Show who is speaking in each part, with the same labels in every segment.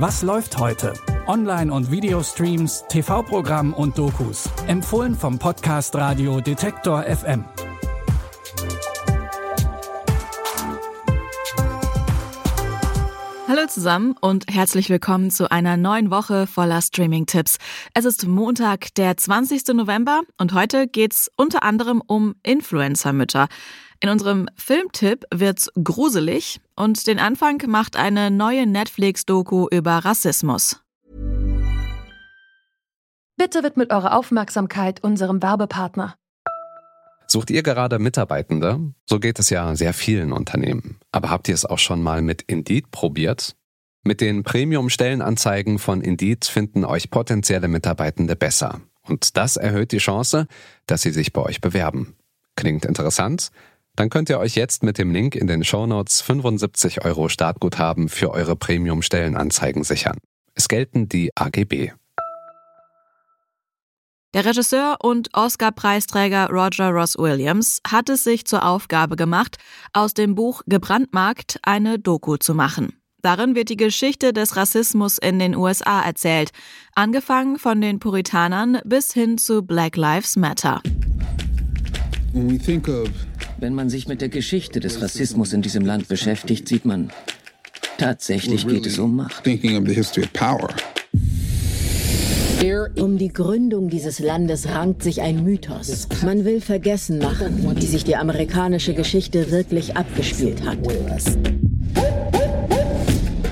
Speaker 1: Was läuft heute? Online- und Videostreams, TV-Programm und Dokus. Empfohlen vom Podcast Radio Detektor FM.
Speaker 2: Hallo zusammen und herzlich willkommen zu einer neuen Woche voller Streaming-Tipps. Es ist Montag, der 20. November und heute geht's unter anderem um Influencer-Mütter. In unserem Filmtipp wird's gruselig und den Anfang macht eine neue Netflix-Doku über Rassismus.
Speaker 3: Bitte widmet eure Aufmerksamkeit unserem Werbepartner.
Speaker 4: Sucht ihr gerade Mitarbeitende? So geht es ja sehr vielen Unternehmen. Aber habt ihr es auch schon mal mit Indeed probiert? Mit den Premium-Stellenanzeigen von Indeed finden euch potenzielle Mitarbeitende besser. Und das erhöht die Chance, dass sie sich bei euch bewerben. Klingt interessant? Dann könnt ihr euch jetzt mit dem Link in den Shownotes 75 Euro Startguthaben für eure Premium-Stellenanzeigen sichern. Es gelten die AGB.
Speaker 2: Der Regisseur und Oscar-Preisträger Roger Ross Williams hat es sich zur Aufgabe gemacht, aus dem Buch Gebrandmarkt eine Doku zu machen. Darin wird die Geschichte des Rassismus in den USA erzählt, angefangen von den Puritanern bis hin zu Black Lives Matter.
Speaker 5: Wenn man sich mit der Geschichte des Rassismus in diesem Land beschäftigt, sieht man, tatsächlich geht es um Macht.
Speaker 6: Um die Gründung dieses Landes rankt sich ein Mythos. Man will vergessen machen, wie sich die amerikanische Geschichte wirklich abgespielt hat.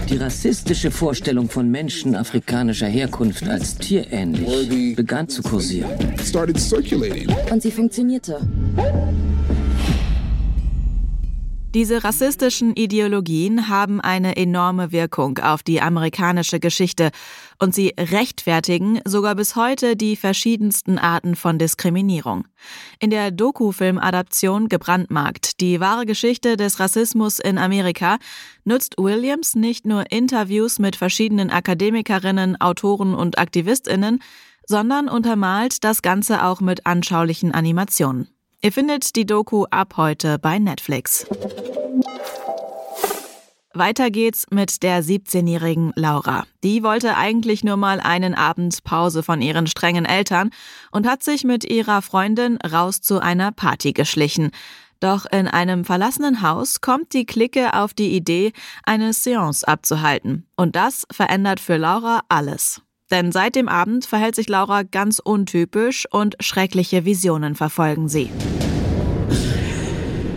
Speaker 5: Die rassistische Vorstellung von Menschen afrikanischer Herkunft als tierähnlich begann zu kursieren.
Speaker 6: Und sie funktionierte.
Speaker 2: Diese rassistischen Ideologien haben eine enorme Wirkung auf die amerikanische Geschichte und sie rechtfertigen sogar bis heute die verschiedensten Arten von Diskriminierung. In der Doku-Film-Adaption Gebrandmarkt, die wahre Geschichte des Rassismus in Amerika, nutzt Williams nicht nur Interviews mit verschiedenen Akademikerinnen, Autoren und Aktivistinnen, sondern untermalt das Ganze auch mit anschaulichen Animationen. Ihr findet die Doku ab heute bei Netflix. Weiter geht's mit der 17-jährigen Laura. Die wollte eigentlich nur mal einen Abend Pause von ihren strengen Eltern und hat sich mit ihrer Freundin raus zu einer Party geschlichen. Doch in einem verlassenen Haus kommt die Clique auf die Idee, eine Seance abzuhalten. Und das verändert für Laura alles. Denn seit dem Abend verhält sich Laura ganz untypisch und schreckliche Visionen verfolgen sie.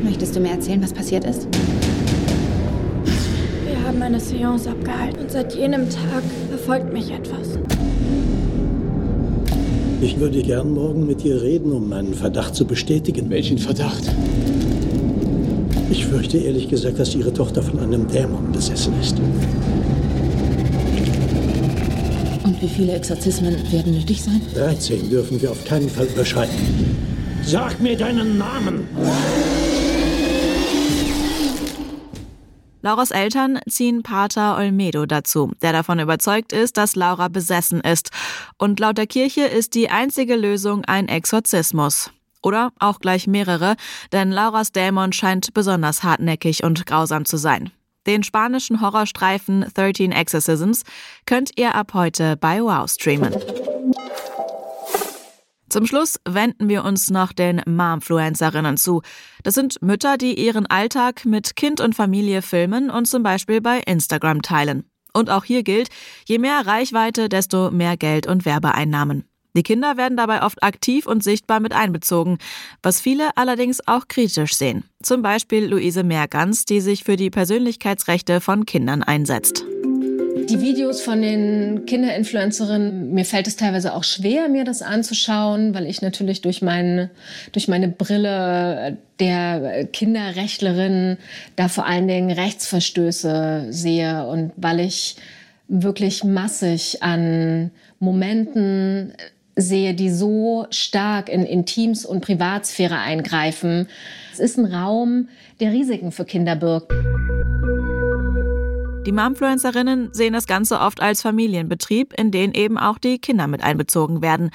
Speaker 7: Möchtest du mir erzählen, was passiert ist?
Speaker 8: Wir haben eine Seance abgehalten und seit jenem Tag verfolgt mich etwas.
Speaker 9: Ich würde gern morgen mit dir reden, um meinen Verdacht zu bestätigen.
Speaker 10: Welchen Verdacht?
Speaker 9: Ich fürchte ehrlich gesagt, dass ihre Tochter von einem Dämon besessen ist.
Speaker 7: Wie viele Exorzismen werden nötig sein?
Speaker 9: 13 dürfen wir auf keinen Fall überschreiten. Sag mir deinen Namen!
Speaker 2: Lauras Eltern ziehen Pater Olmedo dazu, der davon überzeugt ist, dass Laura besessen ist. Und laut der Kirche ist die einzige Lösung ein Exorzismus. Oder auch gleich mehrere, denn Lauras Dämon scheint besonders hartnäckig und grausam zu sein. Den spanischen Horrorstreifen 13 Exorcisms könnt ihr ab heute bei Wow streamen. Zum Schluss wenden wir uns noch den Momfluencerinnen zu. Das sind Mütter, die ihren Alltag mit Kind und Familie filmen und zum Beispiel bei Instagram teilen. Und auch hier gilt, je mehr Reichweite, desto mehr Geld und Werbeeinnahmen. Die Kinder werden dabei oft aktiv und sichtbar mit einbezogen, was viele allerdings auch kritisch sehen. Zum Beispiel Luise Meergans, die sich für die Persönlichkeitsrechte von Kindern einsetzt
Speaker 11: die Videos von den Kinderinfluencerinnen, mir fällt es teilweise auch schwer, mir das anzuschauen, weil ich natürlich durch, mein, durch meine Brille der Kinderrechtlerin da vor allen Dingen Rechtsverstöße sehe und weil ich wirklich massig an Momenten sehe, die so stark in Intims- und Privatsphäre eingreifen. Es ist ein Raum, der Risiken für Kinder birgt.
Speaker 2: Die Momfluencerinnen sehen das Ganze oft als Familienbetrieb, in den eben auch die Kinder mit einbezogen werden.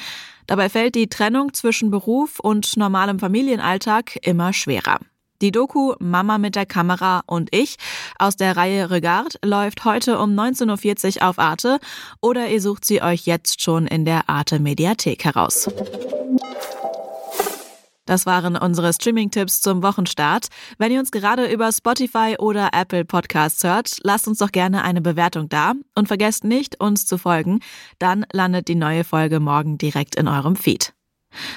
Speaker 2: Dabei fällt die Trennung zwischen Beruf und normalem Familienalltag immer schwerer. Die Doku Mama mit der Kamera und ich aus der Reihe Regard läuft heute um 19.40 Uhr auf Arte oder ihr sucht sie euch jetzt schon in der Arte Mediathek heraus. Das waren unsere Streaming-Tipps zum Wochenstart. Wenn ihr uns gerade über Spotify oder Apple Podcasts hört, lasst uns doch gerne eine Bewertung da und vergesst nicht, uns zu folgen. Dann landet die neue Folge morgen direkt in eurem Feed.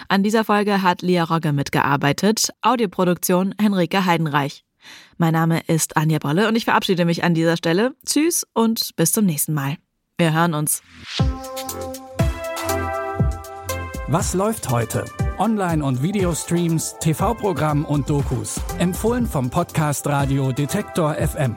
Speaker 2: An dieser Folge hat Lia Rogge mitgearbeitet, Audioproduktion Henrike Heidenreich. Mein Name ist Anja Bolle und ich verabschiede mich an dieser Stelle. Tschüss und bis zum nächsten Mal. Wir hören uns.
Speaker 1: Was läuft heute? Online- und Videostreams, TV-Programm und Dokus. Empfohlen vom Podcast Radio Detektor FM.